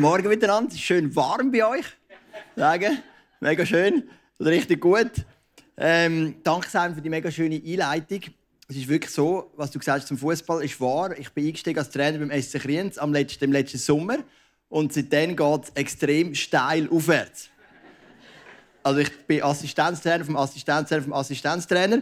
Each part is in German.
Guten Morgen miteinander. Es ist schön warm bei euch. Sagen. Mega schön. Richtig gut. Ähm, danke Sam für die mega schöne Einleitung. Es ist wirklich so, was du gesagt hast zum Fußball ist wahr. Ich bin eingestiegen als Trainer beim SC Kriens am letzten, im letzten Sommer und seitdem geht es extrem steil aufwärts. Also ich bin Assistenztrainer vom Assistenztrainer vom Assistenztrainer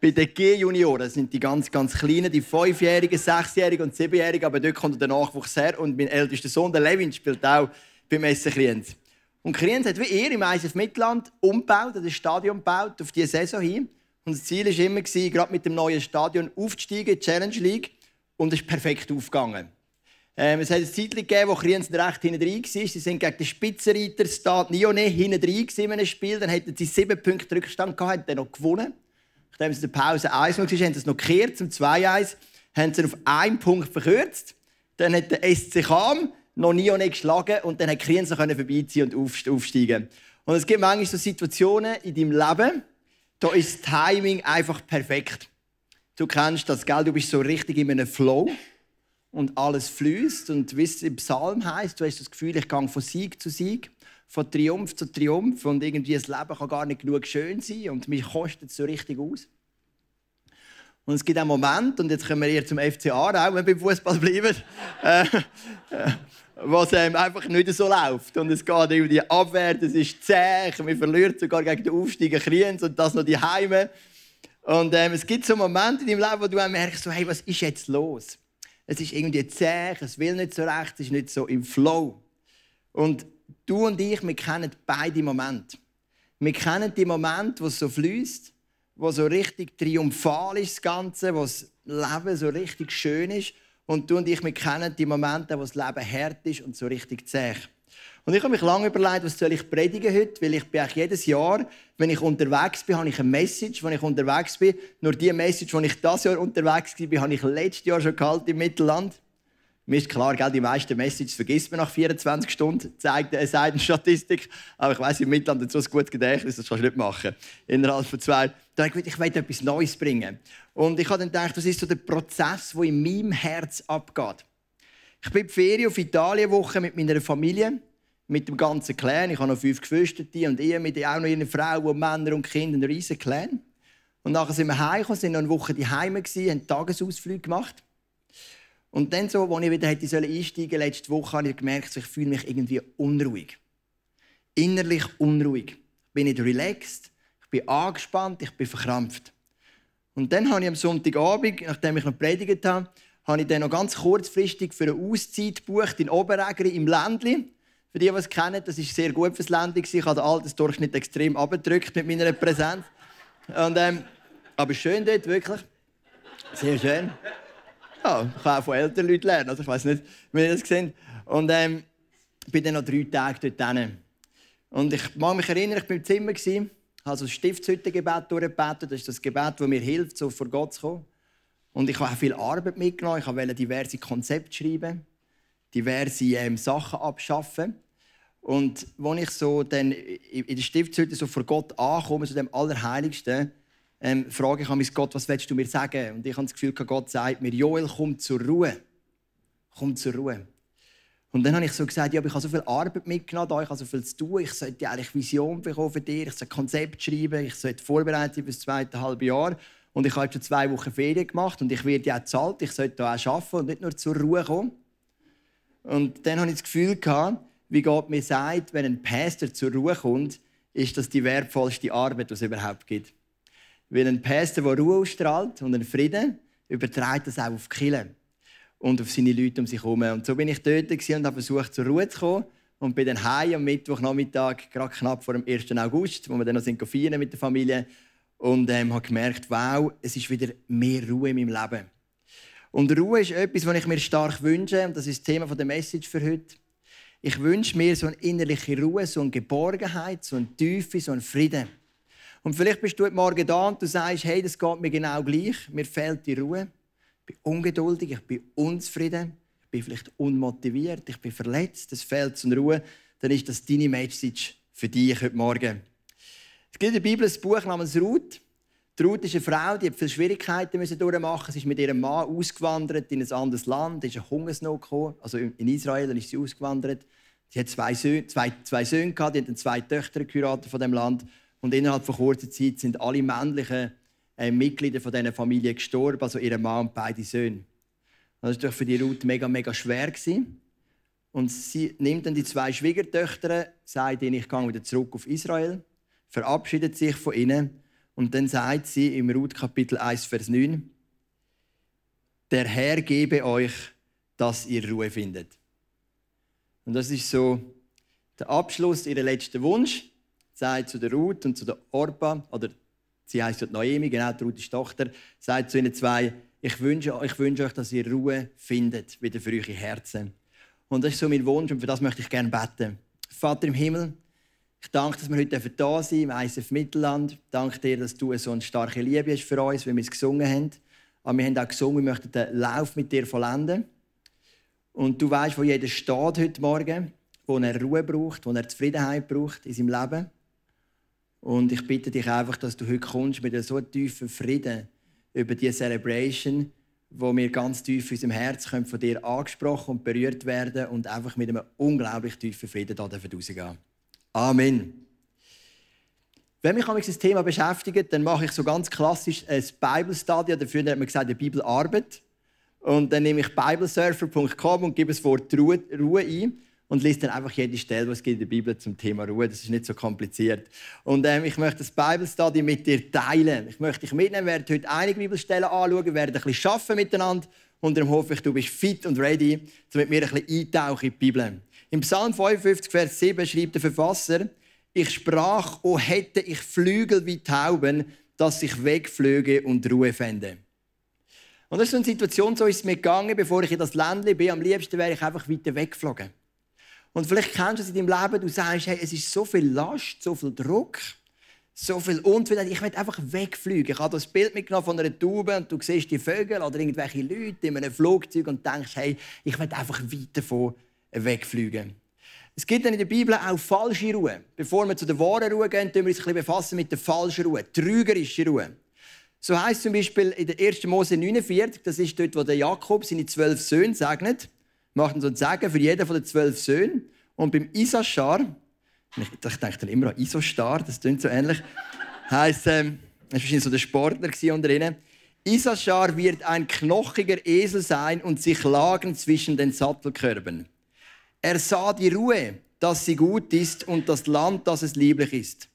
bei den G-Junioren sind die ganz, ganz Kleinen, die Fünfjährigen, Sechsjährigen und Siebenjährigen, aber dort kommt der Nachwuchs her. Und mein ältester Sohn, der Levin, spielt auch beim Essen Kriens. Und Kriens hat wie ihr im ISF Mittelland umgebaut, das Stadion gebaut, auf diese Saison hin. Und das Ziel war immer, gerade mit dem neuen Stadion aufzusteigen die Challenge League. Und es ist perfekt aufgegangen. Ähm, es hat eine Zeit gegeben, wo Kriens recht hinten drin war. Sie sind gegen den Spitzenreiter Stade Nione hinten drin in einem Spiel. Dann hatten sie sieben Punkte Rückstand gehabt, haben dann noch gewonnen. Nachdem es in der Pause 1 war, haben sie es noch gekehrt zum 2-1, haben sie auf einen Punkt verkürzt. Dann hat der SC Cham noch nie und nicht geschlagen und dann hat Kriens vorbeiziehen und aufsteigen. Und es gibt manchmal so Situationen in deinem Leben, da ist das Timing einfach perfekt. Du kennst das, gell? du bist so richtig in einem Flow und alles fließt und wie es im Psalm heißt, du hast das Gefühl, ich gehe von Sieg zu Sieg von Triumph zu Triumph und irgendwie das Leben kann gar nicht genug schön sein und mich kostet es so richtig aus. Und es gibt einen Moment, und jetzt kommen wir eher zum FCA auch, wenn wir beim Fußball bleiben, äh, äh, was ähm, einfach nicht so läuft. Und es geht über die Abwehr, das ist zäh, man verliert sogar gegen den Aufsteiger Kriens und das noch die Heime. Und ähm, es gibt so Momente in deinem Leben, wo du merkst, so, hey, was ist jetzt los? Es ist irgendwie zäh, es will nicht so recht, es ist nicht so im Flow. Und du und ich, wir kennen beide Momente. Wir kennen die Momente, wo es so fließt, wo so richtig triumphal ist das Ganze, wo das Leben so richtig schön ist. Und du und ich, wir kennen die Momente, wo das Leben hart ist und so richtig zäh. Und ich habe mich lange überlegt, was soll ich predigen heute, weil ich bin jedes Jahr, wenn ich unterwegs bin, habe ich eine Message, wenn ich unterwegs bin. Nur die Message, wenn ich das Jahr unterwegs war, habe ich letztes Jahr schon gehalten im Mittelland. Mir ist klar, gell, die meisten Messages vergisst man nach 24 Stunden, zeigt eine Seitenstatistik. Aber ich weiß, im Mittelland hat so ein gutes Gedächtnis, das kannst du nicht machen. Innerhalb von zwei. Da habe ich gedacht, etwas Neues bringen. Und ich habe dann gedacht, das ist so der Prozess, der in meinem Herz abgeht. Ich bin in die Ferien auf Italienwoche mit meiner Familie, mit dem ganzen Clan. Ich habe noch fünf Geschwister und ihr mit auch noch ihre Frauen, Männer und Kinder, einen riesen Clan. Und nachher sind wir heimgekommen, sind noch eine Woche daheim gewesen, haben Tagesausflüge gemacht. Und dann, so, als ich wieder hätte einsteigen sollen, letzte Woche, habe ich gemerkt, ich fühle mich irgendwie unruhig. Innerlich unruhig. Ich bin nicht relaxed, ich bin angespannt, ich bin verkrampft. Und dann habe ich am Sonntagabend, nachdem ich noch predigt habe, habe ich dann noch ganz kurzfristig für eine Auszeit gebucht in Oberägeri im Ländli. Für die, die es kennen, das ist sehr gut fürs Ländli. Ich habe den Altersdurchschnitt extrem abgedrückt mit meiner Präsenz. Und, ähm, aber schön dort, wirklich. Sehr schön. Ja, ich kann auch von älteren Leuten lernen. Also ich weiß nicht, wie ihr das gesehen Und ähm, ich bin dann noch drei Tage dort hin. Und ich mag mich erinnern, ich war im Zimmer, habe also das Stiftshüttengebet durchgebetet. Das ist das Gebet, das mir hilft, so vor Gott zu kommen. Und ich habe auch viel Arbeit mitgenommen. Ich wollte diverse Konzepte schreiben, diverse ähm, Sachen abschaffen. Und als ich so dann in der Stiftshütte so vor Gott ankomme, zu dem Allerheiligsten, ähm, frage ich an Gott, was willst du mir sagen? Und ich habe das Gefühl, Gott sagt mir, Joel, komm zur Ruhe. Komm zur Ruhe. Und dann habe ich so gesagt, ja, ich habe so viel Arbeit mitgenommen, ich habe so viel zu tun, ich sollte eigentlich Vision bekommen für dich, ich sollte Konzept schreiben, ich sollte vorbereitet sein für das zweite halbe Jahr. Und ich habe schon zwei Wochen Ferien gemacht und ich werde ja bezahlt, ich sollte da auch arbeiten und nicht nur zur Ruhe kommen. Und dann habe ich das Gefühl wie Gott mir sagt, wenn ein Pastor zur Ruhe kommt, ist das die wertvollste Arbeit, die es überhaupt gibt. Weil ein Pastor, der Ruhe ausstrahlt und einen Frieden, überträgt das auch auf die Kirche und auf seine Leute um sich herum. Und so bin ich dort und habe versucht, zur Ruhe zu kommen und bin dann heim am Mittwochnachmittag, gerade knapp vor dem 1. August, wo wir dann noch sind feiern mit der Familie und ähm, habe gemerkt, wow, es ist wieder mehr Ruhe in meinem Leben. Und Ruhe ist etwas, was ich mir stark wünsche, und das ist das Thema der Message für heute. Ich wünsche mir so eine innerliche Ruhe, so eine Geborgenheit, so eine Tiefe, so einen Frieden. Und vielleicht bist du heute Morgen da und du sagst, hey, das geht mir genau gleich. Mir fehlt die Ruhe. Ich bin ungeduldig, ich bin unzufrieden, ich bin vielleicht unmotiviert, ich bin verletzt, es fehlt zur Ruhe. Dann ist das deine Message für dich heute Morgen. Es gibt in der Bibel ein Buch namens Ruth. Die Ruth ist eine Frau, die hat viele Schwierigkeiten durchmachen. Sie ist mit ihrem Mann ausgewandert in ein anderes Land. Ist eine Hungersnot gekommen. Also in Israel ist sie ausgewandert. Sie hat zwei Söhne, zwei, zwei Söhne gehabt, die hatten zwei Töchter geheiratet von dem Land. Und innerhalb von kurzer Zeit sind alle männlichen äh, Mitglieder von dieser Familie gestorben, also ihr Mann und beide Söhne. Das war für die Ruth mega, mega schwer. Gewesen. Und sie nimmt dann die zwei Schwiegertöchter, sagt ihnen, ich gehe wieder zurück auf Israel, verabschiedet sich von ihnen und dann sagt sie im Ruth Kapitel 1, Vers 9, der Herr gebe euch, dass ihr Ruhe findet. Und das ist so der Abschluss ihrer letzten Wunsch sagt zu der Ruth und zu der Orpa, oder sie heißt dort Noemi, genau, die Ruth ist Tochter, sagt zu ihnen zwei, ich wünsche, ich wünsche euch, dass ihr Ruhe findet, wieder für eure Herzen. Und das ist so mein Wunsch und für das möchte ich gerne beten. Vater im Himmel, ich danke, dass wir heute da sind im ISF Mittelland. Ich danke dir, dass du so eine starke Liebe hast für uns, wie wir es gesungen haben. Aber wir haben auch gesungen, wir möchten den Lauf mit dir vollenden. Und du weißt, wo jeder steht heute Morgen, wo er Ruhe braucht, wo er Zufriedenheit braucht in seinem Leben. Und ich bitte dich einfach, dass du heute kommst mit einem so tiefen Frieden über diese Celebration, wo wir ganz tief in unserem Herz von dir angesprochen und berührt werden und einfach mit einem unglaublich tiefen Frieden da rausgehen Amen. Wenn mich das Thema beschäftigt, dann mache ich so ganz klassisch ein Bible Study, früher hat man gesagt, eine Bibelarbeit. Und dann nehme ich biblesurfer.com und gebe das Wort Ruhe ein und liest dann einfach jede Stelle, was in der Bibel zum Thema Ruhe. Das ist nicht so kompliziert. Und ähm, ich möchte das Bible Study mit dir teilen. Ich möchte dich mitnehmen, wir werden heute einige Bibelstellen anschauen, wir werden ein bisschen arbeiten miteinander und darum hoffe ich, du bist fit und ready, um mit mir ein bisschen eintauchen in die Bibel. Im Psalm 55, Vers 7 schreibt der Verfasser, ich sprach, oh hätte ich Flügel wie Tauben, dass ich wegflöge und Ruhe fände. Und das ist so eine Situation, so ist es mir gegangen, bevor ich in das Ländle bin. Am liebsten wäre ich einfach weiter weggeflogen. Und vielleicht kennst du es in deinem Leben, du sagst, hey, es ist so viel Last, so viel Druck, so viel Unzufriedenheit. Ich will einfach wegfliegen. Ich habe das Bild mitgenommen von einer Taube und du siehst die Vögel oder irgendwelche Leute in einem Flugzeug und denkst, hey, ich will einfach weit davon wegfliegen. Es gibt dann in der Bibel auch falsche Ruhe. Bevor wir zu der wahren Ruhe gehen, wir uns ein bisschen befassen mit der falschen Ruhe, trügerische Ruhe. So heißt zum Beispiel in der 1. Mose 49, das ist dort, wo der Jakob seine zwölf Söhne segnet macht so ein Segen für jeden von den zwölf Söhnen. Und beim Isaschar, ich, ich denke dann immer an Isostar, das klingt so ähnlich, heisst, ähm, das war wahrscheinlich so der Sportler unter ihnen. Isaschar wird ein knochiger Esel sein und sich lagen zwischen den Sattelkörben. Er sah die Ruhe, dass sie gut ist, und das Land, dass es lieblich ist.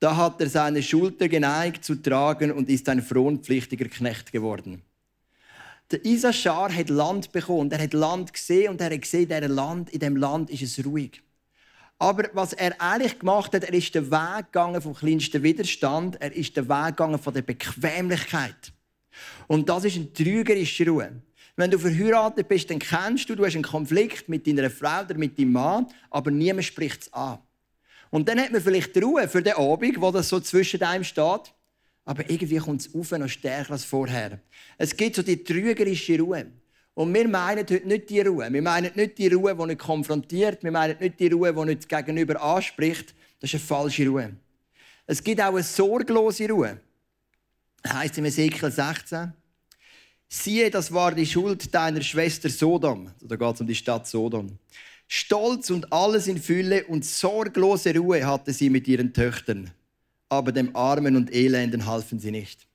Da hat er seine Schulter geneigt zu tragen und ist ein frohnpflichtiger Knecht geworden. Der Isaschar hat Land bekommen. Er hat Land gesehen und er hat gesehen, in Land, in dem Land ist es ruhig. Aber was er eigentlich gemacht hat, er ist den Weg gegangen vom kleinsten Widerstand. Er ist den Weg gegangen von der Bequemlichkeit. Und das ist eine trügerische Ruhe. Wenn du verheiratet bist, dann kennst du, du hast einen Konflikt mit deiner Frau oder mit deinem Mann, aber niemand spricht es an. Und dann hat man vielleicht die Ruhe für den Abend, wo das so zwischen einem steht. Aber irgendwie kommt es auf noch stärker als vorher. Es gibt so die trügerische Ruhe. Und wir meinen heute nicht die Ruhe. Wir meinen nicht die Ruhe, die nicht konfrontiert. Wir meinen nicht die Ruhe, die nicht gegenüber anspricht. Das ist eine falsche Ruhe. Es gibt auch eine sorglose Ruhe. Heisst im Ezekiel 16. Siehe, das war die Schuld deiner Schwester Sodom. Da geht es um die Stadt Sodom. Stolz und alles in Fülle und sorglose Ruhe hatte sie mit ihren Töchtern aber dem Armen und Elenden halfen sie nicht.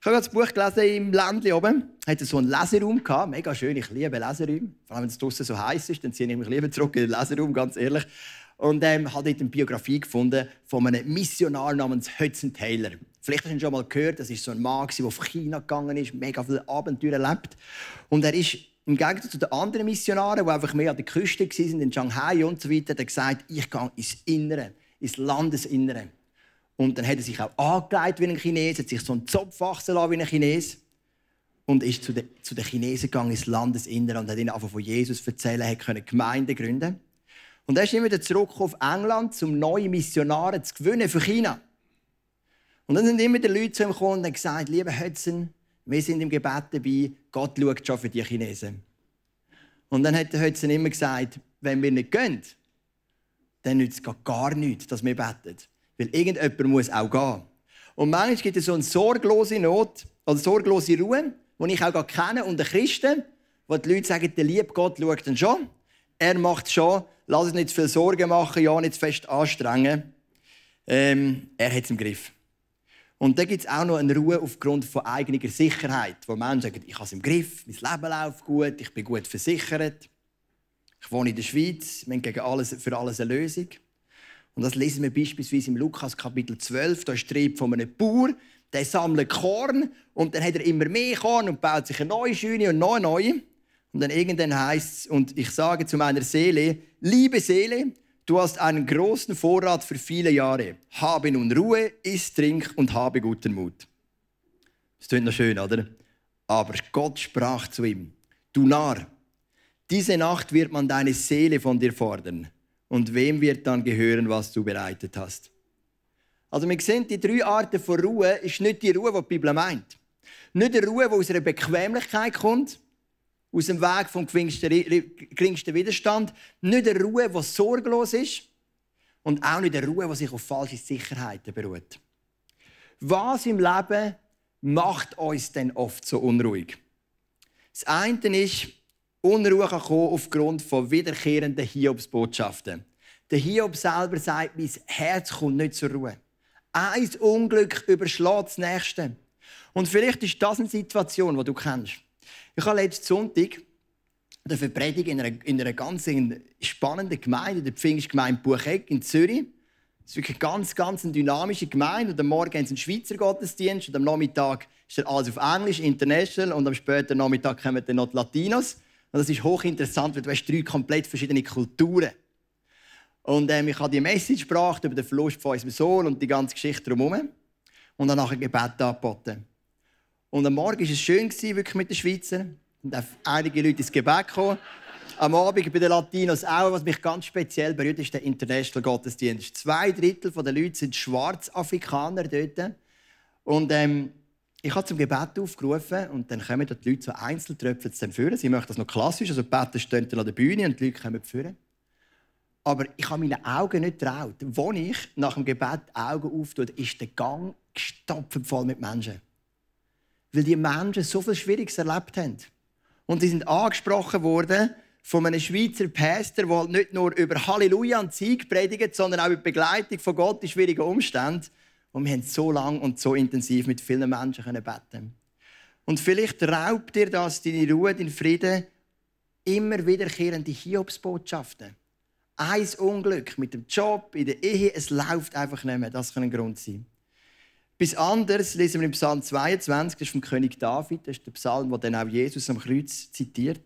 Ich habe das Buch gelesen im Ländli oben. Hatte so einen Leseraum gehabt. Mega schön, ich liebe Leseräume. Vor allem, wenn es draußen so heiß ist, dann ziehe ich mich lieber zurück in den Leseraum, ganz ehrlich. Und ähm, habe dort eine Biografie gefunden von einem Missionar namens Hudson Taylor. Vielleicht hast du ihn schon mal gehört. Das ist so ein Mann, der auf China gegangen ist, mega viele Abenteuer erlebt. Und er ist im Gegensatz zu den anderen Missionaren, die einfach mehr an der Küste waren, in Shanghai und so weiter, hat gesagt, ich gehe ins Innere, ins Landesinnere. Und dann hat er sich auch angelegt wie ein Chines, hat sich so einen Zopf wachsen lassen wie ein Chines und ist zu den, zu den Chinesen gegangen ins Landesinnere und hat ihnen einfach von Jesus erzählen, er konnte Gemeinden gründen. Und er ist immer wieder zurück auf England, um neue Missionare zu gewinnen für China. Und dann sind immer die Leute zu ihm gekommen und haben gesagt, lieber Hudson, wir sind im Gebet dabei, Gott schaut schon für die Chinesen. Und dann hat der Hudson immer gesagt, wenn wir nicht gehen, dann nützt es gar nichts, dass wir beten. Weil irgendjemand muss auch gehen. Und manchmal gibt es so eine sorglose Not oder sorglose Ruhe, die ich auch kenne unter Christen, wo die Leute sagen, der liebe Gott schaut dann schon. Er macht schon. Lass uns nicht zu viel Sorgen machen, ja, nicht zu fest anstrengen. Ähm, er hat es im Griff. Und da gibt es auch noch eine Ruhe aufgrund von eigener Sicherheit, wo Menschen sagen, ich habe es im Griff, mein Leben läuft gut, ich bin gut versichert. Ich wohne in der Schweiz, wir haben gegen alles, für alles eine Lösung. Und das lesen wir beispielsweise im Lukas Kapitel 12. Da ist die von einem Bauer, der sammelt Korn und dann hat er immer mehr Korn und baut sich eine neue Schüne und noch eine neue. Und dann irgendwann heißt es, und ich sage zu meiner Seele, liebe Seele, du hast einen großen Vorrat für viele Jahre. Habe nun Ruhe, iss, trink und habe guten Mut. Das klingt noch schön, oder? Aber Gott sprach zu ihm, du Narr, diese Nacht wird man deine Seele von dir fordern und wem wird dann gehören, was du bereitet hast? Also wir sehen, die drei Arten von Ruhe ist nicht die Ruhe, die die Bibel meint. Nicht die Ruhe, die aus einer Bequemlichkeit kommt, aus dem Weg vom geringsten Widerstand. Nicht eine Ruhe, die sorglos ist. Und auch nicht eine Ruhe, die sich auf falsche Sicherheiten beruht. Was im Leben macht uns denn oft so unruhig? Das eine ist, Unruhe kann kommen aufgrund von wiederkehrenden Hiobsbotschaften. Der Hiob selber sagt, mein Herz kommt nicht zur Ruhe. Ein Unglück überschlägt das nächste. Und vielleicht ist das eine Situation, die du kennst. Ich habe letzten Sonntag eine Predigen in einer, in einer ganz spannenden Gemeinde, der Pfingstgemeinde Bucheck in Zürich. Es ist wirklich eine ganz, ganz dynamische Gemeinde. Und am Morgen haben sie einen Schweizer Gottesdienst und am Nachmittag ist alles auf Englisch, international. Und am späten Nachmittag kommen dann noch die Latinos. Und das ist hochinteressant, weil du hast drei komplett verschiedene Kulturen. Und ähm, ich habe die Message gebracht über den Verlust von unserem Sohn und die ganze Geschichte drumherum. Und dann nachher Gebet angeboten. Und am Morgen war es schön, wirklich mit den Schweizern. Und einige Leute ins Gebet gekommen. Am Abend bei den Latinos auch. Was mich ganz speziell berührt, ist der International Gottesdienst. Zwei Drittel der Leute sind Schwarzafrikaner dort. Und ähm, ich habe zum Gebet aufgerufen und dann kommen die Leute so Einzeltröpfchen zu führen. Sie möchten das noch klassisch, also die Beter stehen dann an der Bühne und die Leute kommen führen. Aber ich habe meine Augen nicht getraut. Als ich nach dem Gebet die Augen auftue, ist der Gang gestopft voll mit Menschen. Weil die Menschen so viel Schwieriges erlebt haben. Und sie sind angesprochen worden von einem Schweizer Pastor, der halt nicht nur über Halleluja und Sieg predigt, sondern auch über die Begleitung von Gott in schwierigen Umständen. Und wir haben so lange und so intensiv mit vielen Menschen beten Und vielleicht raubt dir das deine Ruhe, deinen Frieden, immer wiederkehrende Hiobsbotschaften. Ein Unglück mit dem Job, in der Ehe, es läuft einfach nicht mehr. Das kann ein Grund sein. Bis anders lesen wir im Psalm 22, das ist vom König David, das ist der Psalm, wo dann auch Jesus am Kreuz zitiert.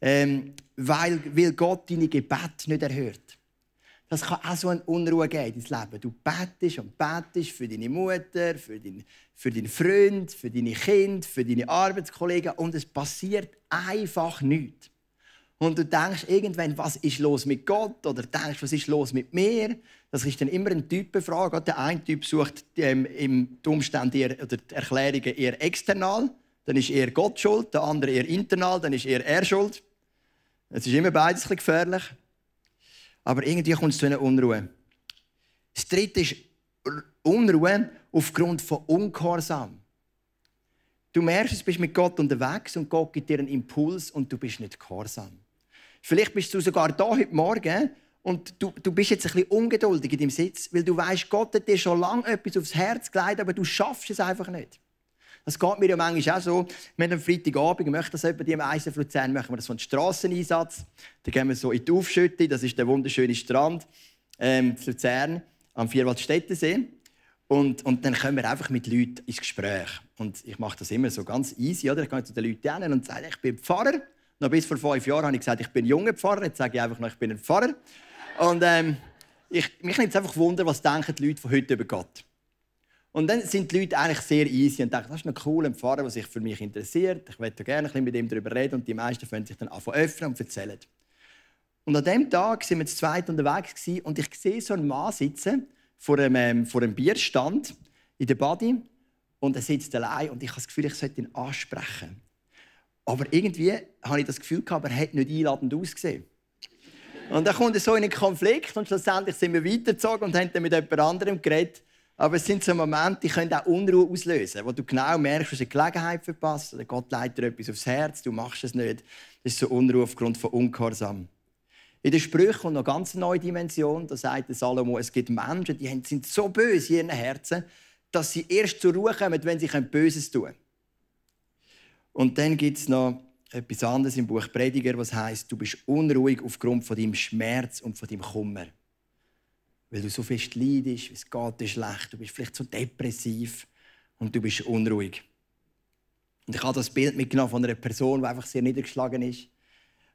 Ähm, weil, weil Gott deine Gebete nicht erhört. Das kann auch so eine Unruhe geben ins Leben. Du betest und betest für deine Mutter, für, dein, für deinen Freund, für deine Kinder, für deine Arbeitskollegen und es passiert einfach nichts. Und du denkst irgendwann, was ist los mit Gott? Oder denkst, was ist los mit mir? Das ist dann immer eine Typenfrage. Der eine Typ sucht ähm, im Umstand eher, oder die Erklärungen eher external. Dann ist eher Gott schuld. Der andere eher internal. Dann ist eher er schuld. Es ist immer beides gefährlich. Aber irgendwie kommt es zu einer Unruhe. Das dritte ist Unruhe aufgrund von Ungehorsam. Du merkst, du bist mit Gott unterwegs und Gott gibt dir einen Impuls und du bist nicht gehorsam. Vielleicht bist du sogar da heute Morgen und du, du bist jetzt ein bisschen ungeduldig in deinem Sitz, weil du weißt, Gott hat dir schon lange etwas aufs Herz gelegt, aber du schaffst es einfach nicht. Das geht mir ja manchmal auch so. Wir haben am Freitagabend, möchte das dir im ISF Luzern, machen wir so einen Strasseneinsatz. Da gehen wir so in die Aufschütte, das ist der wunderschöne Strand ähm, in Luzern am Vierwaldstättensee. Und, und dann kommen wir einfach mit Leuten ins Gespräch. Und ich mache das immer so ganz easy. Oder? Ich gehe zu den Leuten hin und sage, ich bin Pfarrer Noch bis vor fünf Jahren habe ich gesagt, ich bin junger Pfarrer. Jetzt sage ich einfach noch, ich bin ein Pfarrer. Und ähm, ich, mich nimmt es einfach Wunder, was denken die Leute von heute über Gott. Und dann sind die Leute eigentlich sehr easy und denken, das ist ein cooler Pfarrer, der sich für mich interessiert. Ich möchte gerne ein bisschen mit ihm darüber reden. Und die meisten fangen sich dann an öffnen und erzählen. Und an dem Tag sind wir zu zweit unterwegs und ich sehe so einen Mann sitzen vor einem, ähm, vor einem Bierstand in der Body und er sitzt allein und ich habe das Gefühl, ich sollte ihn ansprechen. Aber irgendwie habe ich das Gefühl gehabt, er hat nicht einladend ausgesehen. Und dann kommt er so in einen Konflikt und schlussendlich sind wir weitergezogen und haben dann mit jemand anderem geredet. Aber es sind so Momente, die können auch Unruhe auslösen, wo du genau merkst, du hast eine Gelegenheit verpasst oder Gott leitet dir etwas aufs Herz, du machst es nicht. Das ist so Unruhe aufgrund von Ungehorsam. In den Sprüchen kommt noch eine ganz neue Dimension. Da sagt Salomo, es gibt Menschen, die sind so böse in ihren Herzen, dass sie erst zur Ruhe kommen, wenn sie Böses tun Und dann gibt es noch etwas anderes im Buch Prediger, was heißt, du bist unruhig aufgrund von deinem Schmerz und von deinem Kummer. Weil du so fest leidest, es geht dir schlecht, du bist vielleicht so depressiv und du bist unruhig. Und ich habe das Bild mitgenommen von einer Person, die einfach sehr niedergeschlagen ist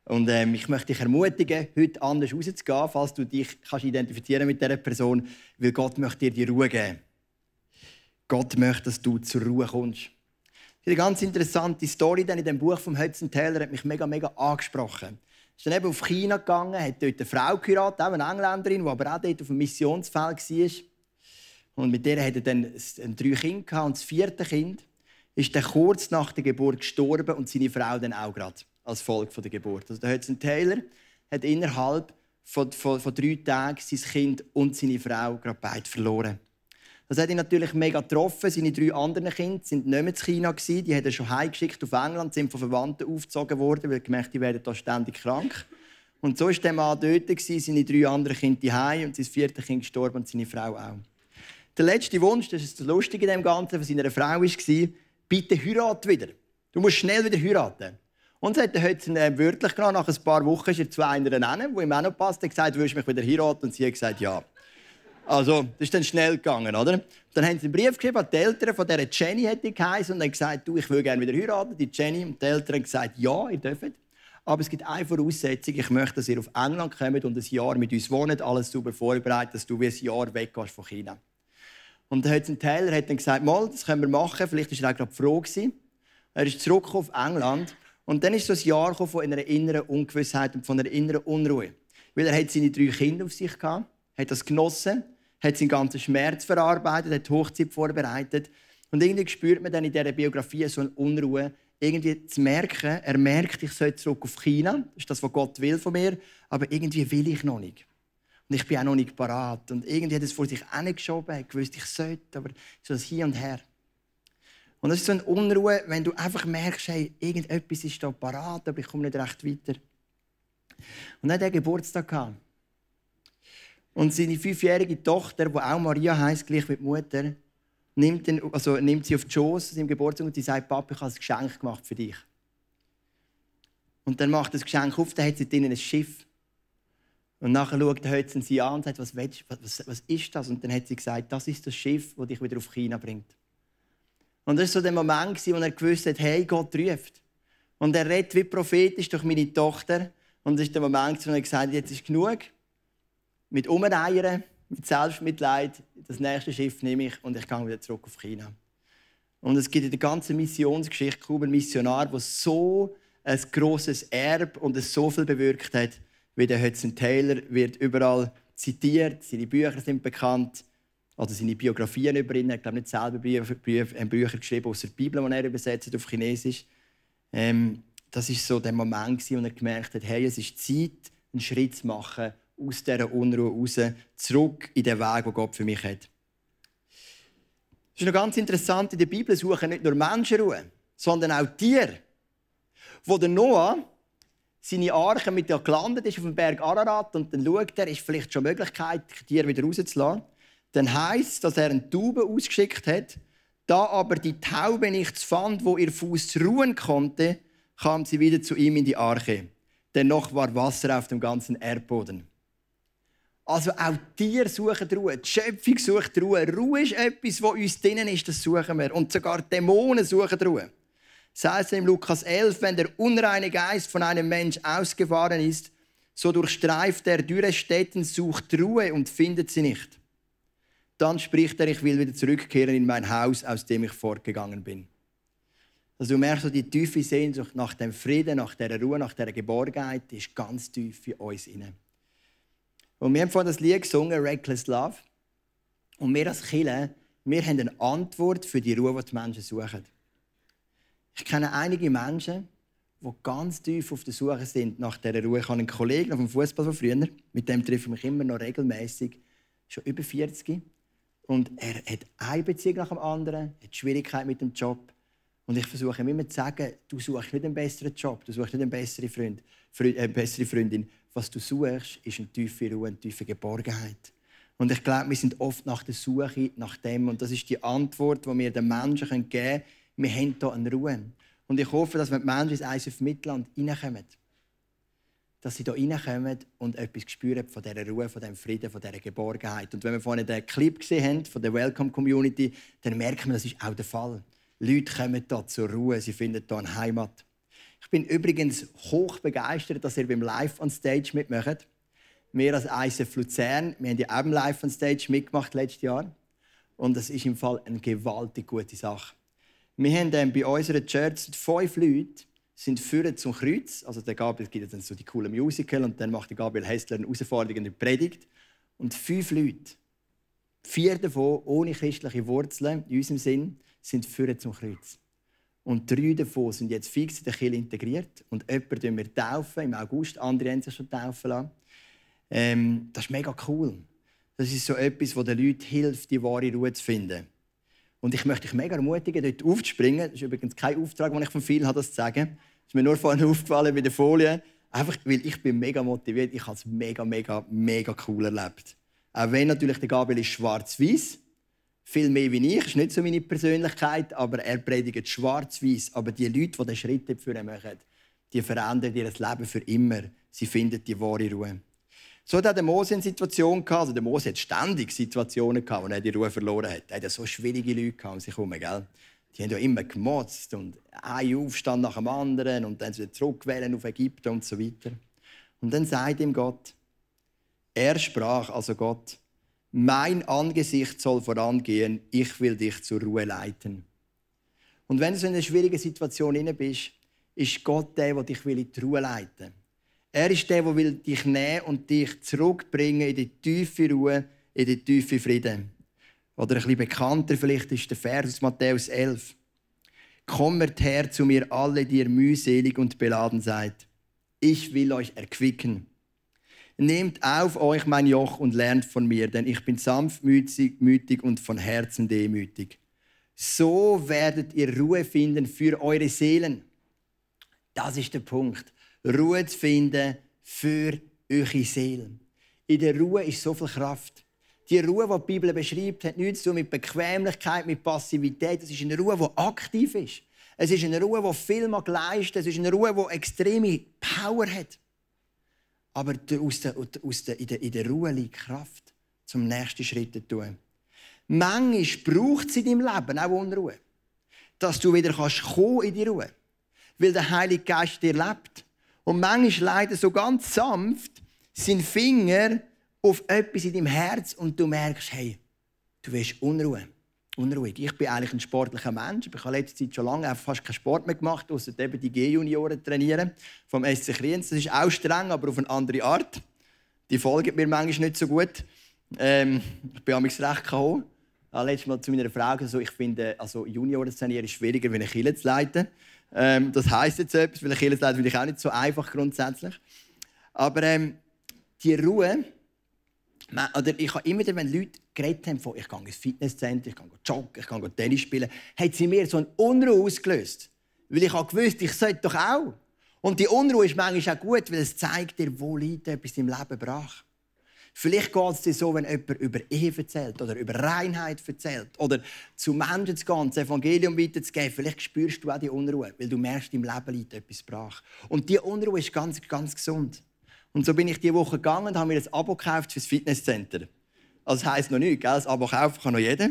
und ähm, ich möchte dich ermutigen, heute anders rauszugehen, falls du dich kannst identifizieren mit dieser Person, weil Gott möchte dir die Ruhe geben. Gott möchte, dass du zur Ruhe kommst. Eine ganz interessante Story in dem Buch von Hudson Taylor hat mich mega, mega angesprochen. Ist dann eben auf China gegangen, hat dort eine Frau geheiratet, eine Engländerin, die aber auch dort auf dem Missionsfeld war. Und mit der hat er dann drei Kinder. Und das vierte Kind ist dann kurz nach der Geburt gestorben und seine Frau dann auch gerade als Folge der Geburt. Also der Hudson Taylor hat innerhalb von, von, von drei Tagen sein Kind und seine Frau gerade beide verloren. Das hat ihn natürlich mega getroffen. Seine drei anderen Kinder sind nicht mehr in China. Die hat er schon heimgeschickt auf England, sind von Verwandten aufgezogen worden, weil er gemerkt die werden da ständig krank. Und so war der Mann dort, seine drei anderen Kinder heim und sein viertes Kind gestorben und seine Frau auch. Der letzte Wunsch, das ist das Lustige in dem Ganzen, von seiner Frau war, bitte heirat wieder. Du musst schnell wieder heiraten. Und hat heute äh, wörtlich genommen, nach ein paar Wochen ist er zu einer nennen, wo ihm auch noch passt. Er gesagt, würdest du mich wieder heiraten? Und sie hat gesagt, ja. Also, das ist dann schnell gegangen, oder? Dann haben sie einen Brief geschrieben an die Eltern von dieser Jenny, hätte ich geheißen, und haben gesagt, du, ich will gerne wieder heiraten. Die Jenny und die Eltern haben gesagt, ja, ihr dürft. Aber es gibt eine Voraussetzung, ich möchte, dass ihr auf England kommt und ein Jahr mit uns wohnt, alles super vorbereitet, dass du wie ein Jahr weggehst von China. Und der Hudson Taylor hat dann gesagt, mal, das können wir machen. Vielleicht war er auch gerade froh. Gewesen. Er ist zurück auf England und dann ist so ein Jahr von einer inneren Ungewissheit und von einer inneren Unruhe. Weil er hat seine drei Kinder auf sich gehabt, hat das genossen, hat seinen ganzen Schmerz verarbeitet, hat die Hochzeit vorbereitet. Und irgendwie spürt man dann in dieser Biografie so eine Unruhe, irgendwie zu merken, er merkt, ich soll zurück auf China, das ist das, was Gott will von mir, aber irgendwie will ich noch nicht. Und ich bin auch noch nicht parat. Und irgendwie hat es vor sich hingeschoben, hat gewusst, ich sollte, aber so das Hier und Her. Und das ist so eine Unruhe, wenn du einfach merkst, hey, irgendetwas ist da parat, aber ich komme nicht recht weiter. Und dann hat er Geburtstag gehabt. Und seine fünfjährige Tochter, die auch Maria heißt, gleich wie die Mutter, nimmt, ihn, also nimmt sie auf die Schoß an seinem Geburtstag und sie sagt, Papa, ich habe ein Geschenk gemacht für dich. Und dann macht das Geschenk auf, dann hat sie drinnen ein Schiff. Und nachher schaut der sie an und sagt, was, willst, was, was ist das? Und dann hat sie gesagt, das ist das Schiff, das dich wieder auf China bringt. Und das war so der Moment, wo er gewusst hat, hey, Gott ruft. Und er redet wie prophetisch durch meine Tochter. Und das ist der Moment, wo er gesagt hat, jetzt ist genug. Mit Umreihen, mit Selbstmitleid, das nächste Schiff nehme ich und ich gehe wieder zurück auf China. Und es gibt in der ganzen Missionsgeschichte kaum einen Missionar, der so ein grosses Erbe und so viel bewirkt hat, wie der Hudson Taylor wird überall zitiert. Seine Bücher sind bekannt oder seine Biografien über ihn. Er hat nicht selber Bücher, geschrieben, außer die Bibel, die er übersetzt auf Chinesisch. Ähm, das ist so der Moment, wo er gemerkt hat, hey, es ist Zeit, einen Schritt zu machen aus dieser Unruhe raus, zurück in den Weg, den Gott für mich hat. Es ist noch ganz interessant, in der Bibel suchen nicht nur Menschen Ruhe, sondern auch Tiere. Wo der Noah seine Arche mit dir gelandet ist auf dem Berg Ararat und dann schaut er, ist vielleicht schon Möglichkeit, die Tiere wieder rauszulassen dann heißt, dass er eine Taube ausgeschickt hat. Da aber die Taube nichts fand, wo ihr Fuß ruhen konnte, kam sie wieder zu ihm in die Arche. Denn noch war Wasser auf dem ganzen Erdboden. Also auch Tiere suchen Ruhe, die Schöpfung sucht Ruhe. Ruhe ist etwas, was uns drinnen ist, das suchen wir. Und sogar Dämonen suchen Ruhe. Es heißt im Lukas 11, wenn der unreine Geist von einem Mensch ausgefahren ist, so durchstreift er dürre Städten, sucht Ruhe und findet sie nicht. Dann spricht er, ich will wieder zurückkehren in mein Haus, aus dem ich fortgegangen bin. Also du merkst, die tiefe Sehnsucht nach dem Frieden, nach der Ruhe, nach der Geborgenheit, ist ganz tief in uns inne. Und wir haben vorhin das Lied gesungen, Reckless Love. Und wir als Kirche, wir haben eine Antwort für die Ruhe, die die Menschen suchen. Ich kenne einige Menschen, die ganz tief auf der Suche sind nach dieser Ruhe. Ich habe einen Kollegen dem Fußball von früher, mit dem treffe ich mich immer noch regelmäßig, schon über 40. Und er hat eine Beziehung nach dem anderen, hat Schwierigkeiten mit dem Job. Und ich versuche ihm immer zu sagen, du suchst nicht einen besseren Job, du suchst nicht eine bessere, Freund, Freund, äh, bessere Freundin. Was du suchst, ist eine tiefe Ruhe, eine tiefe Geborgenheit. Und ich glaube, wir sind oft nach der Suche nach dem. Und das ist die Antwort, die wir den Menschen geben können. Wir haben hier eine Ruhe. Und ich hoffe, dass wenn die Menschen ins ISF Mittelland reinkommen, dass sie hier reinkommen und etwas spüren von dieser Ruhe, von diesem Frieden, von dieser Geborgenheit. Und wenn wir vorhin den Clip gesehen haben von der Welcome Community, dann merken wir, das ist auch der Fall. Leute kommen hier zur Ruhe, sie finden hier eine Heimat. Ich bin übrigens hoch begeistert, dass ihr beim Live on Stage mitmacht. Wir als ISF Luzern, wir haben ja auch beim Live on Stage mitgemacht letztes Jahr. Und das ist im Fall eine gewaltig gute Sache. Wir haben dann bei unserer Church fünf Leute, sind führen zum Kreuz. Also der Gabriel gibt dann so die coolen Musical und dann macht der Gabriel Hessler eine herausfordernde Predigt. Und fünf Leute, vier davon ohne christliche Wurzeln in unserem Sinn, sind führen zum Kreuz. Und drei davon sind jetzt fix in der Kirche integriert. Und jemanden wir taufen im August, andere haben sich schon taufen lassen. Ähm, das ist mega cool. Das ist so etwas, das den Leuten hilft, die wahre Ruhe zu finden. Und ich möchte dich mega ermutigen, dort aufzuspringen. Das ist übrigens kein Auftrag, den ich von vielen habe, das zu sagen. Das ist mir nur vorhin aufgefallen bei der Folie. Einfach, weil ich bin mega motiviert. Ich habe es mega, mega, mega cool erlebt. Auch wenn natürlich der Gabriel ist schwarz-weiß, viel mehr wie ich, ist nicht so meine Persönlichkeit, aber er predigt schwarz-weiß. Aber die Leute, die den Schritt für ihn machen, die verändern ihr Leben für immer. Sie finden die wahre Ruhe. So hat der Mose eine Situation gehabt, also der Mose hat ständig Situationen gehabt, wo er die Ruhe verloren hat. Er hat so schwierige Leute um sich herum, gell? Die haben ja immer gemotzt und ein Aufstand nach dem anderen und dann zurückwählen auf Ägypten und so weiter. Und dann sagt ihm Gott, er sprach, also Gott, mein Angesicht soll vorangehen, ich will dich zur Ruhe leiten. Und wenn du in einer schwierigen Situation bist, ist Gott der, der dich in die Ruhe leiten will. Er ist der, der dich nehmen und dich zurückbringen in die tiefe Ruhe, in die tiefe Frieden. Oder ein bisschen bekannter vielleicht ist der Vers aus Matthäus 11. Kommt her zu mir alle, die ihr mühselig und beladen seid. Ich will euch erquicken. Nehmt auf euch mein Joch und lernt von mir, denn ich bin sanftmütig und von Herzen demütig. So werdet ihr Ruhe finden für eure Seelen. Das ist der Punkt. Ruhe zu finden für eure Seelen. In der Ruhe ist so viel Kraft. Die Ruhe, die die Bibel beschreibt, hat nichts zu tun mit Bequemlichkeit, mit Passivität. Es ist eine Ruhe, die aktiv ist. Es ist eine Ruhe, die viel leistet. Es ist eine Ruhe, die extreme Power hat. Aber aus der, aus der, in, der, in der Ruhe liegt Kraft, zum nächsten Schritt zu tun. Manchmal braucht es in deinem Leben auch Unruhe. Dass du wieder kannst in die Ruhe. Weil der Heilige Geist dir lebt. Und manchmal leidet so ganz sanft sein Finger auf etwas in deinem Herz und du merkst, hey, du willst Unruhe. Unruhig. Ich bin eigentlich ein sportlicher Mensch. Ich habe letzte Zeit schon lange fast keinen Sport mehr gemacht, außer eben die G-Junioren trainieren vom SC Kriens. Das ist auch streng, aber auf eine andere Art. Die folgen mir manchmal nicht so gut. Ähm, ich bin amigs recht K.O. Letztes Mal zu meiner Frau gesagt, also ich finde, also Junioren trainieren ist schwieriger, wenn ich Kille zu leiten. Ähm, das heisst jetzt etwas, weil ich Kirche finde ich auch nicht so einfach grundsätzlich. Aber ähm, die Ruhe, oder ich habe immer, wenn Leute geredet haben von, ich gehe ins Fitnesscenter, ich gehe joggen, ich gehe Tennis spielen, hat sie mir so eine Unruhe ausgelöst. Weil ich gewusst, ich sollte doch auch. Und die Unruhe ist manchmal auch gut, weil es zeigt dir, wo liegt etwas im Leben brach. Vielleicht geht es dir so, wenn jemand über Ehe erzählt oder über Reinheit erzählt oder zu Menschen zu gehen, das Evangelium weiterzugeben. Vielleicht spürst du auch die Unruhe, weil du merkst, im Leben liegt etwas brach. Und die Unruhe ist ganz, ganz gesund. Und so bin ich diese Woche gegangen und habe mir ein Abo gekauft fürs Fitnesscenter. Also heisst noch nichts, gell? das Abo kaufen kann noch jeder.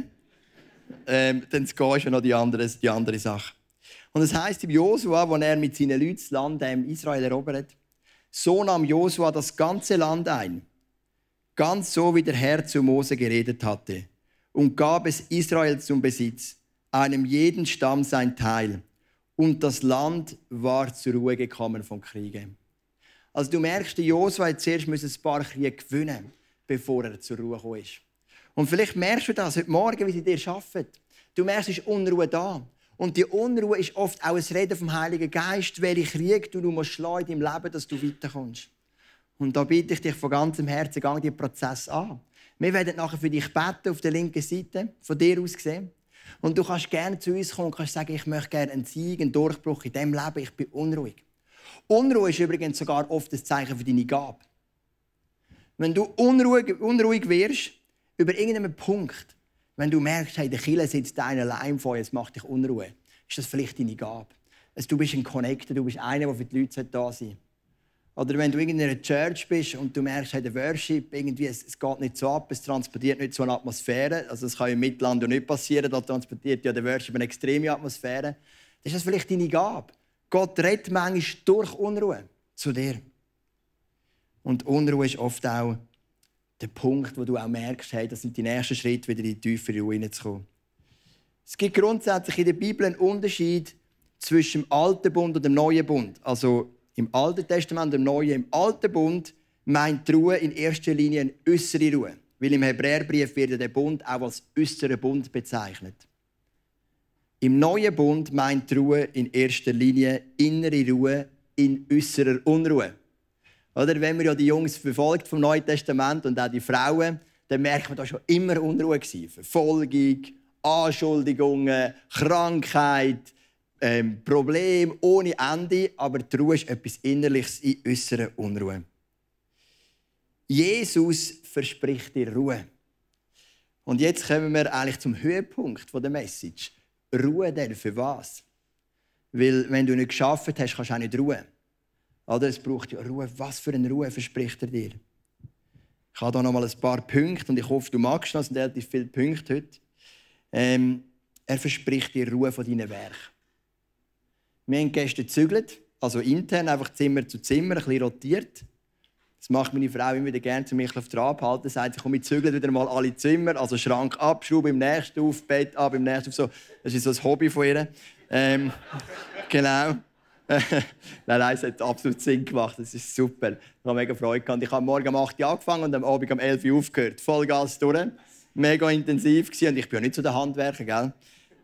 Ähm, dann ist ja noch die andere, die andere Sache. Und es heißt im Josua, wo er mit seinen Leuten das Land in Israel erobert, so nahm Josua das ganze Land ein, ganz so wie der Herr zu Mose geredet hatte, und gab es Israel zum Besitz, einem jeden Stamm sein Teil. Und das Land war zur Ruhe gekommen vom Kriege. Also du merkst, Josua hat zuerst ein paar Kriege gewinnen, bevor er zur Ruhe gekommen ist. Und vielleicht merkst du das heute Morgen, wie sie dir arbeiten. Du merkst, es ist Unruhe da. Und die Unruhe ist oft auch ein Reden vom Heiligen Geist, welche Krieg du musst schlagen in deinem Leben, dass du weiterkommst. Und da bitte ich dich von ganzem Herzen, gang diesen Prozess an. Wir werden nachher für dich beten, auf der linken Seite, von dir aus gesehen. Und du kannst gerne zu uns kommen und kannst sagen, ich möchte gerne einen Sieg, einen Durchbruch in diesem Leben, ich bin unruhig. Unruhe ist übrigens sogar oft ein Zeichen für deine Gabe. Wenn du unruhig, unruhig wirst, über irgendeinen Punkt, wenn du merkst, hey, der Killer sitzt einer allein vor, jetzt macht dich Unruhe, ist das vielleicht deine Gabe. Also, du bist ein Connector, du bist einer, der für die Leute da sein Oder wenn du in einer Church bist und du merkst, hey, der Worship, irgendwie, es, es, geht nicht so ab, es transportiert nicht so eine Atmosphäre. Also das kann im Mittelland nicht passieren, da transportiert ja der Worship eine extreme Atmosphäre. Dann ist das vielleicht deine Gabe. Gott redet manchmal durch Unruhe zu dir. Und Unruhe ist oft auch der Punkt, wo du auch merkst, hey, das sind die nächsten Schritte, wieder in die tiefere Ruhe hineinzukommen. Es gibt grundsätzlich in der Bibel einen Unterschied zwischen dem Alten Bund und dem Neuen Bund. Also im Alten Testament und im Neuen. Im Alten Bund meint die Ruhe in erster Linie eine äußere Ruhe. Weil im Hebräerbrief wird der Bund auch als äußerer Bund bezeichnet. Im Neuen Bund meint die Ruhe in erster Linie innere Ruhe in äußerer Unruhe. Oder wenn man ja die Jungs verfolgt vom Neuen Testament und auch die Frauen, dann merkt man da schon immer Unruhe gewesen. Verfolgung, Anschuldigungen, Krankheit, ähm, Problem ohne Ende, aber die Ruhe ist etwas Innerliches in äußerer Unruhe. Jesus verspricht dir Ruhe. Und jetzt kommen wir eigentlich zum Höhepunkt der Message. Ruhe denn für was? Weil wenn du nicht geschafft hast, kannst du auch nicht ruhen. Oder es braucht ja Ruhe. Was für eine Ruhe verspricht er dir? Ich habe hier noch mal ein paar Punkte und ich hoffe, du magst das. Es sind relativ viele Punkte heute. Ähm, er verspricht dir Ruhe von deinen Werken. Wir haben gestern gezügelt, also intern, einfach Zimmer zu Zimmer, ein bisschen rotiert. Das macht meine Frau immer wieder gerne zu mich auf den abhalten. Sagt, ich komme ich zügle wieder mal alle Zimmer, also Schrank ab, Schraube im nächsten auf, Bett ab, im nächsten auf. So. Das ist so ein Hobby von ihr. Ähm, genau. nein, nein, es hat absolut Sinn gemacht. Das ist super. Ich habe mega Freude gehabt. Ich habe morgen um 8 Uhr angefangen und am Abend um 11 Uhr aufgehört. Vollgas durch. Mega intensiv gewesen. und ich bin ja nicht so der Handwerker, gell?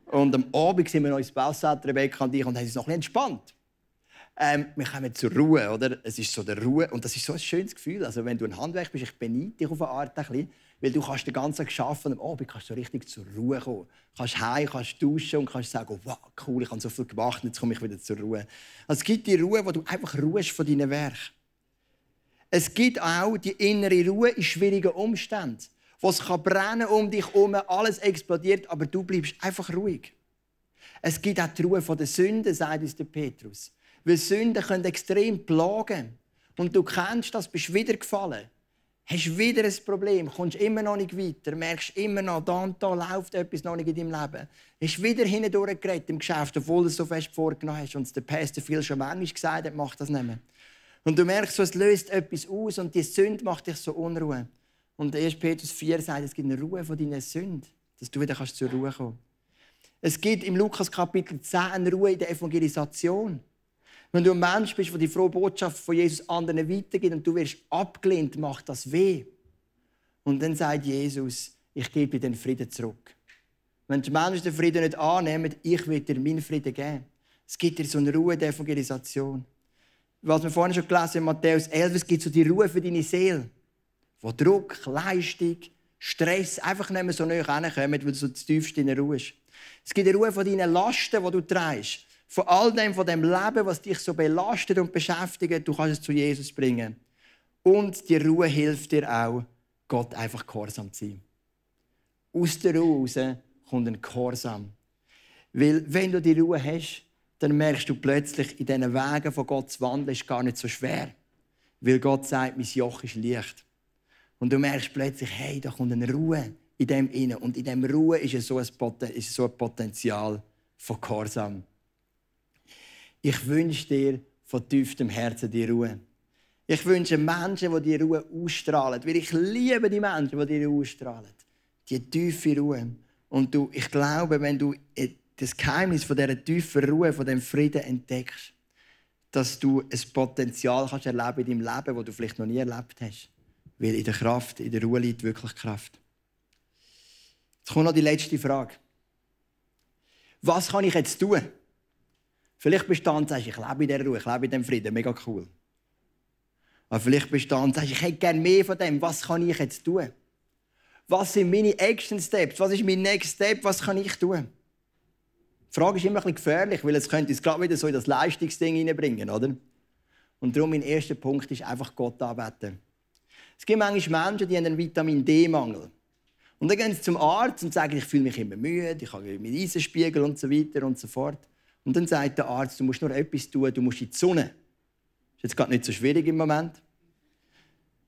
Und am Abend sind wir noch ins Bauscenter, Rebecca und ich, und haben uns noch ein entspannt. Ähm, wir kommen zur Ruhe, oder? Es ist so der Ruhe und das ist so ein schönes Gefühl. Also wenn du ein Handwerk bist, ich beneide dich auf eine Art ein bisschen, weil du kannst den ganzen Tag arbeiten und am Abend kannst du richtig zur Ruhe kommen. Du kannst heim, kannst duschen und kannst sagen, wow, cool, ich habe so viel gemacht, jetzt komme ich wieder zur Ruhe. Also es gibt die Ruhe, wo du einfach ruhest von deinen Werken. Es gibt auch die innere Ruhe in schwierigen Umständen, wo es kann brennen um dich herum, alles explodiert, aber du bleibst einfach ruhig. Es gibt auch die Ruhe von der Sünde, sagt uns der Petrus. Weil Sünden können extrem plagen. Und du kennst das, bist wieder gefallen hast wieder ein Problem, kommst immer noch nicht weiter, merkst immer noch, da und da läuft etwas noch nicht in deinem Leben. Hast wieder hindurch geredet im Geschäft, obwohl du es so fest vorgenommen hast. Und der Pastor viel schon manchmal gesagt hat, mach das nicht mehr. Und du merkst, so, es löst etwas aus und die Sünde macht dich so unruhe. Und 1. Petrus 4 sagt, es gibt eine Ruhe von deinen Sünden, dass du wieder kannst zur Ruhe kommen Es gibt im Lukas Kapitel 10 eine Ruhe in der Evangelisation. Wenn du ein Mensch bist, der die frohe Botschaft von Jesus anderen weitergibt und du wirst abgelehnt, macht das weh. Und dann sagt Jesus, ich gebe dir den Frieden zurück. Wenn die Menschen den Frieden nicht annehmen, ich will dir meinen Frieden geben. Es gibt dir so eine Ruhe der Evangelisation. Was wir vorhin schon gelesen haben, in Matthäus 11, es gibt so die Ruhe für deine Seele. Wo Druck, Leistung, Stress einfach nicht mehr so näher kommen, weil du so tiefst in der Ruhe bist. Es gibt die Ruhe von deinen Lasten, die du trägst von all dem, von dem Leben, was dich so belastet und beschäftigt, du kannst es zu Jesus bringen. Und die Ruhe hilft dir auch, Gott einfach gehorsam zu sein. Aus der Ruhe raus kommt ein Gehorsam. Weil, wenn du die Ruhe hast, dann merkst du plötzlich, in diesen Wegen von Gott zu wandeln, ist gar nicht so schwer. Weil Gott sagt, mein Joch ist leicht. Und du merkst plötzlich, hey, da kommt eine Ruhe in dem inne. Und in dem Ruhe ist so ein, Potenzial von Gehorsam. Ich wünsche dir von tiefstem Herzen die Ruhe. Ich wünsche Menschen, die die Ruhe ausstrahlen. Weil ich liebe die Menschen, die die Ruhe ausstrahlen. Die tiefe Ruhe. Und du, ich glaube, wenn du das Geheimnis von dieser tiefen Ruhe, von dem Frieden entdeckst, dass du ein Potenzial kannst erleben in deinem Leben, das du vielleicht noch nie erlebt hast. Weil in der Kraft, in der Ruhe liegt wirklich Kraft. Jetzt kommt noch die letzte Frage. Was kann ich jetzt tun? Vielleicht bist du da und sagst, ich lebe in dieser Ruhe, ich lebe in diesem Frieden, mega cool. Aber vielleicht bist du da und sagst, ich hätte gerne mehr von dem, was kann ich jetzt tun? Was sind meine Action Steps? Was ist mein Next Step? Was kann ich tun? Die Frage ist immer ein bisschen gefährlich, weil es könnte uns gerade wieder so in das Leistungsding hineinbringen, oder? Und darum mein erster Punkt ist einfach Gott anbeten. Es gibt manchmal Menschen, die haben einen Vitamin D-Mangel. Und dann gehen sie zum Arzt und sagen, ich fühle mich immer müde, ich habe meinen Eisenspiegel und so weiter und so fort. Und dann sagt der Arzt, du musst nur etwas tun, du musst in die Sonne. Ist jetzt gerade nicht so schwierig im Moment.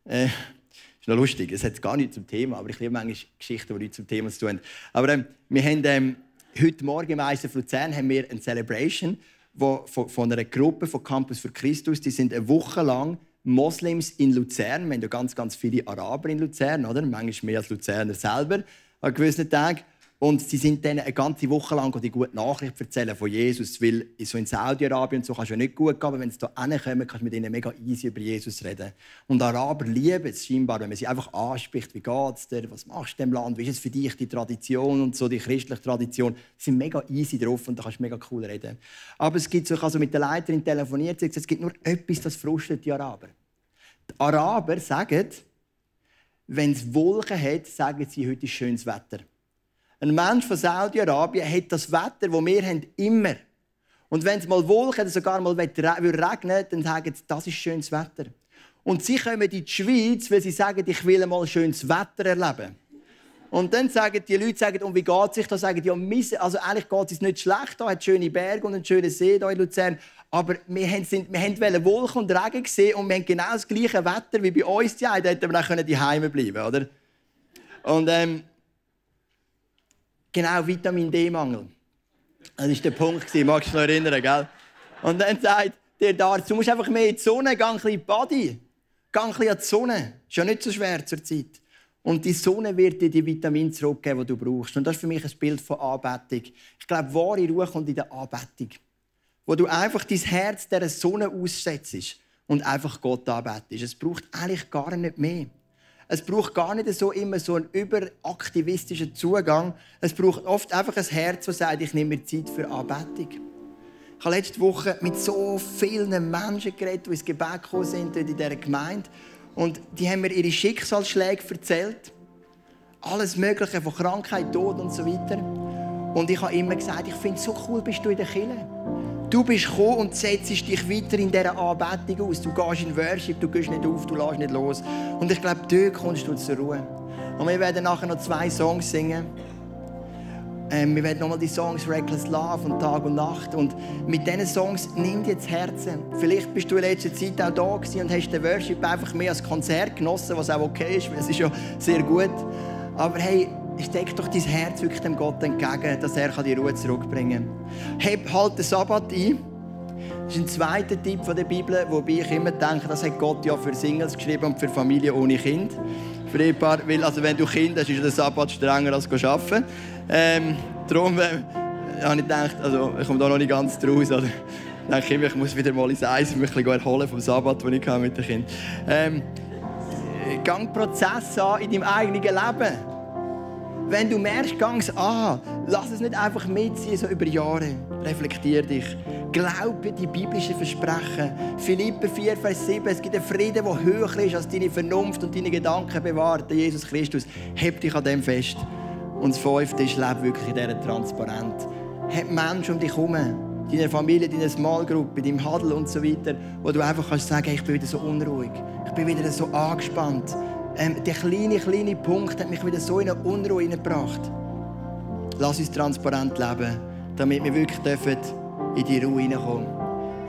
Äh, ist noch lustig, es hat gar nichts zum Thema, aber ich liebe manchmal Geschichten, die nichts zum Thema zu tun haben. Aber ähm, wir haben ähm, heute Morgen im ISF Luzern haben wir eine Celebration wo, von, von, einer Gruppe von Campus für Christus. Die sind eine Woche lang Moslems in Luzern. Wir haben ja ganz, ganz viele Araber in Luzern, oder? manchmal mehr als Luzerner selber an gewissen Tagen. Und sie sind dann eine ganze Woche lang die gute Nachricht erzählen von Jesus. Weil so in Saudi-Arabien so kannst du ja nicht gut gehen, aber wenn sie hier hinkommen, kannst du mit ihnen mega easy über Jesus reden. Und Araber lieben es scheinbar, wenn man sie einfach anspricht, wie geht es dir, was machst du in dem Land, wie ist es für dich, die Tradition und so, die christliche Tradition. Sie sind mega easy drauf und da kannst du mega cool reden. Aber es gibt so, ich habe mit der Leiterin telefoniert, es gibt nur etwas, das frustet die Araber. Die Araber sagen, wenn es Wolken hat, sagen sie, heute ist schönes Wetter. Ein Mensch von Saudi-Arabien hat das Wetter, das wir haben, immer. Und wenn es mal Wolken oder sogar mal regnen dann sagen sie, das ist schönes Wetter. Und sie kommen in die Schweiz, weil sie sagen, ich will mal schönes Wetter erleben. Und dann sagen die Leute, sagen, und wie geht es sich da? Sagen ja, also eigentlich geht es nicht schlecht. Da hat schöne Berge und einen schönen See hier in Luzern. Aber wir haben, sind, wir haben Wolken und Regen gesehen und wir haben genau das gleiche Wetter wie bei uns. Ja, da hätten wir auch die Heime bleiben, oder? Und ähm, Genau, Vitamin D-Mangel. Das war der Punkt, magst du dich noch erinnern, gell? Und dann sagt der Arzt, du musst einfach mehr in die Sonne, geh ein bisschen in die Body. Geh ein bisschen in die Sonne. Ist ja nicht so schwer zur Zeit. Und die Sonne wird dir die Vitamine zurückgeben, die du brauchst. Und das ist für mich ein Bild von Anbetung. Ich glaube, wahre Ruhe kommt in der Anbetung. Wo du einfach dein Herz der Sonne aussetzt und einfach Gott anbetest. Es braucht eigentlich gar nicht mehr. Es braucht gar nicht so immer so einen überaktivistischen Zugang. Es braucht oft einfach ein Herz, das sagt, ich nehme mir Zeit für Anbetung. Ich habe letzte Woche mit so vielen Menschen geredet, die ins Gebet gekommen sind in dieser Gemeinde. Und die haben mir ihre Schicksalsschläge erzählt. Alles Mögliche von Krankheit, Tod und so weiter. Und ich habe immer gesagt, ich finde es so cool, bist du in der Kirche. Du bist gekommen und setzt dich weiter in dieser Anbetung aus. Du gehst in Worship, du gehst nicht auf, du lässt nicht los. Und ich glaube, dort kommst du zur Ruhe. Und wir werden nachher noch zwei Songs singen. Ähm, wir werden nochmal die Songs Reckless Love und Tag und Nacht. Und mit diesen Songs nimm dir das Herzen. Vielleicht bist du in letzter Zeit auch da gewesen und hast den Worship einfach mehr als Konzert genossen, was auch okay ist, weil es ist ja sehr gut. Aber hey, steck doch dein Herz wirklich dem Gott entgegen, dass er die Ruhe zurückbringen kann. Heb halt den Sabbat ein. Das ist ein zweiter Tipp von der Bibel, wobei ich immer denke, das hat Gott ja für Singles geschrieben und für Familien ohne Kind. Für weil also wenn du Kind hast, ist der Sabbat strenger als arbeiten. Ähm, darum äh, habe ich gedacht, also ich komme da noch nicht ganz draus. Ich denke immer, ich muss wieder mal ins Eis mich ein erholen vom Sabbat, den ich mit den Kindern ähm, Gang Prozess an in deinem eigenen Leben. Wenn du merkst, gang es an. Lass es nicht einfach mitziehen, so über Jahre. Reflektier dich. Glaube die biblischen Versprechen. Philippe 4, Vers 7. Es gibt einen Frieden, der höher ist als deine Vernunft und deine Gedanken bewahrt. Jesus Christus. Heb dich an dem fest. Und das Fünfte ist, lebe wirklich in dieser Transparenz. Hab Menschen um dich herum deiner Familie, deiner Small Group, deinem Huddle und so weiter, wo du einfach kannst sagen, ich bin wieder so unruhig, ich bin wieder so angespannt, ähm, der kleine, kleine Punkt hat mich wieder so in eine Unruhe hineingebracht. Lass uns transparent leben, damit wir wirklich dürfen in die Ruhe hineinkommen.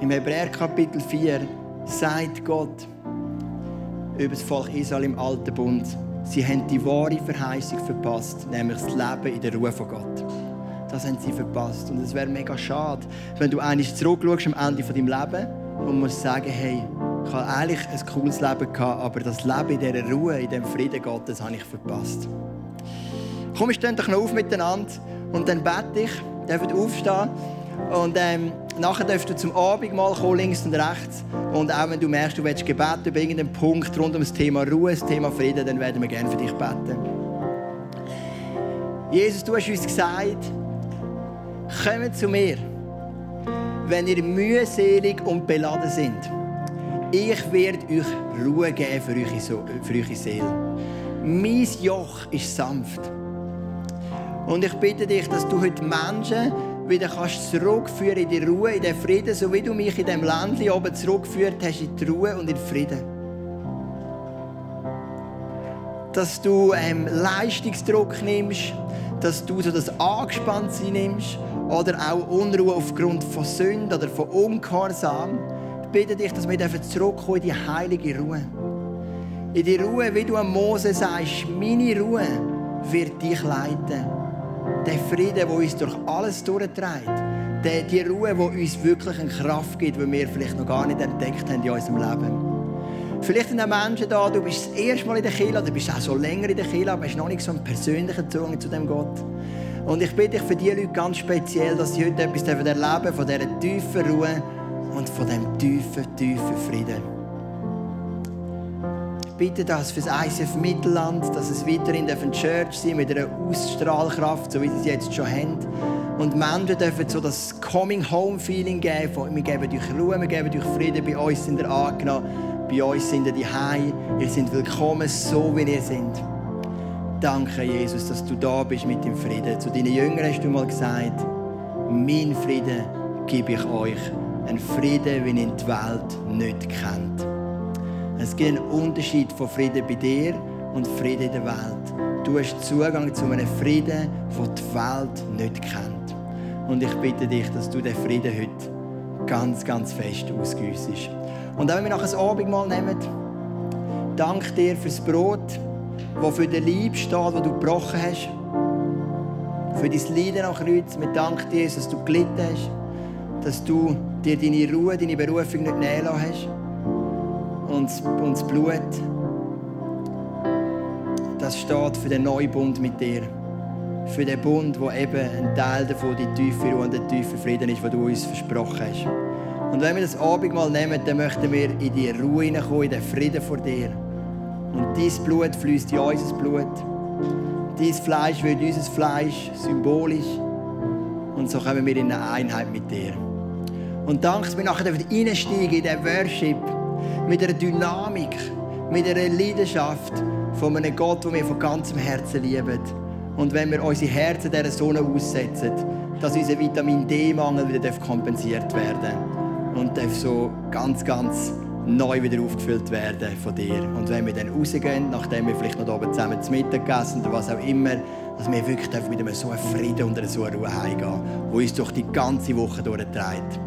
Im Hebräer Kapitel 4 sagt Gott über das Volk Israel im Alten Bund, sie haben die wahre Verheißung verpasst, nämlich das Leben in der Ruhe von Gott. das haben sie verpasst. Und es wäre mega schade, wenn du eigentlich zurückschaust am Ende deinem Leben und musst sagen, hey, ich habe eigentlich ein cooles Leben gehabt, aber das Leben in dieser Ruhe, in diesem Frieden Gottes, habe ich verpasst. Komm, wir stehen doch noch auf miteinander und dann bete ich, dürft aufstehen und ähm, nachher darfst du zum Abendmahl kommen, links und rechts. Und auch wenn du merkst, du willst Gebet über irgendeinen Punkt rund um das Thema Ruhe, das Thema Frieden, dann werden wir gerne für dich beten. Jesus, du hast uns gesagt, kommt zu mir, wenn ihr mühselig und beladen seid. Ich werde euch Ruhe geben für eure, für eure Seele. Mein Joch ist sanft. Und ich bitte dich, dass du heute Menschen wieder kannst zurückführen in die Ruhe, in den Frieden, so wie du mich in dem Ländli oben zurückgeführt hast, in die Ruhe und in den Frieden. Dass du ähm, Leistungsdruck nimmst, dass du so das Angespanntsein nimmst oder auch Unruhe aufgrund von Sünde oder von Ungehorsam. Bitte dich, dass wir zurückkommen in die heilige Ruhe. In die Ruhe, wie du am Mose sagst, meine Ruhe wird dich leiten der Frieden, der uns durch alles durchträgt. Die Ruhe, die uns wirklich eine Kraft gibt, die wir vielleicht noch gar nicht entdeckt haben in unserem Leben. Vielleicht sind auch Menschen da, du bist das erste Mal in der Kirche, du bist auch schon länger in der Kirche, aber hast noch nicht so einen persönlichen Zugang zu dem Gott. Und ich bitte dich für diese Leute ganz speziell, dass sie heute etwas erleben von dieser tiefen Ruhe und von diesem tiefen, tiefen Frieden bitte das für das ICF Mittelland, dass es weiterhin eine Church sein mit einer Ausstrahlkraft, so wie sie es jetzt schon haben. Und Menschen dürfen so das Coming-Home-Feeling geben. Wir geben euch Ruhe, wir geben euch Frieden. Bei uns sind ihr angenommen, bei uns sind ihr daheim. Ihr seid willkommen, so wie ihr seid. Danke, Jesus, dass du da bist mit dem Frieden. Zu deinen Jüngern hast du mal gesagt, mein Frieden gebe ich euch. Ein Frieden, wie ihn die Welt nicht kennt. Es gibt einen Unterschied von Frieden bei dir und Frieden in der Welt. Du hast Zugang zu einem Frieden, den die Welt nicht kennt. Und ich bitte dich, dass du den Frieden heute ganz, ganz fest ausgüssest. Und auch wenn wir nachher das Abendmahl nehmen, danke dir für das Brot, das für den Leib steht, das du gebrochen hast. Für dein Leiden am Kreuz. Wir danken dir, dass du gelitten hast, dass du dir deine Ruhe, deine Berufung nicht nehmen hast und das Blut, das steht für den Neubund mit dir. Für den Bund, wo eben ein Teil davon die tiefe Ruhe und der tiefe Frieden ist, den du uns versprochen hast. Und wenn wir das Abendmahl nehmen, dann möchten wir in die Ruhe hineinkommen, in den Frieden vor dir. Und dein Blut fließt in unser Blut. Dein Fleisch wird unser Fleisch, symbolisch. Und so kommen wir in eine Einheit mit dir. Und danke, dass wir nachher reinsteigen in den Worship mit einer Dynamik, mit einer Leidenschaft von einem Gott, den wir von ganzem Herzen lieben. Und wenn wir unsere Herzen dieser Sonne aussetzen, dass unser Vitamin D-Mangel wieder kompensiert werden darf und darf so ganz, ganz neu wieder aufgefüllt werden von dir. Und wenn wir dann rausgehen, nachdem wir vielleicht noch oben zusammen zu Mittag gegessen oder was auch immer, dass wir wirklich mit einem so Frieden und einer so Ruhe heimgehen, die uns durch die ganze Woche durchträgt.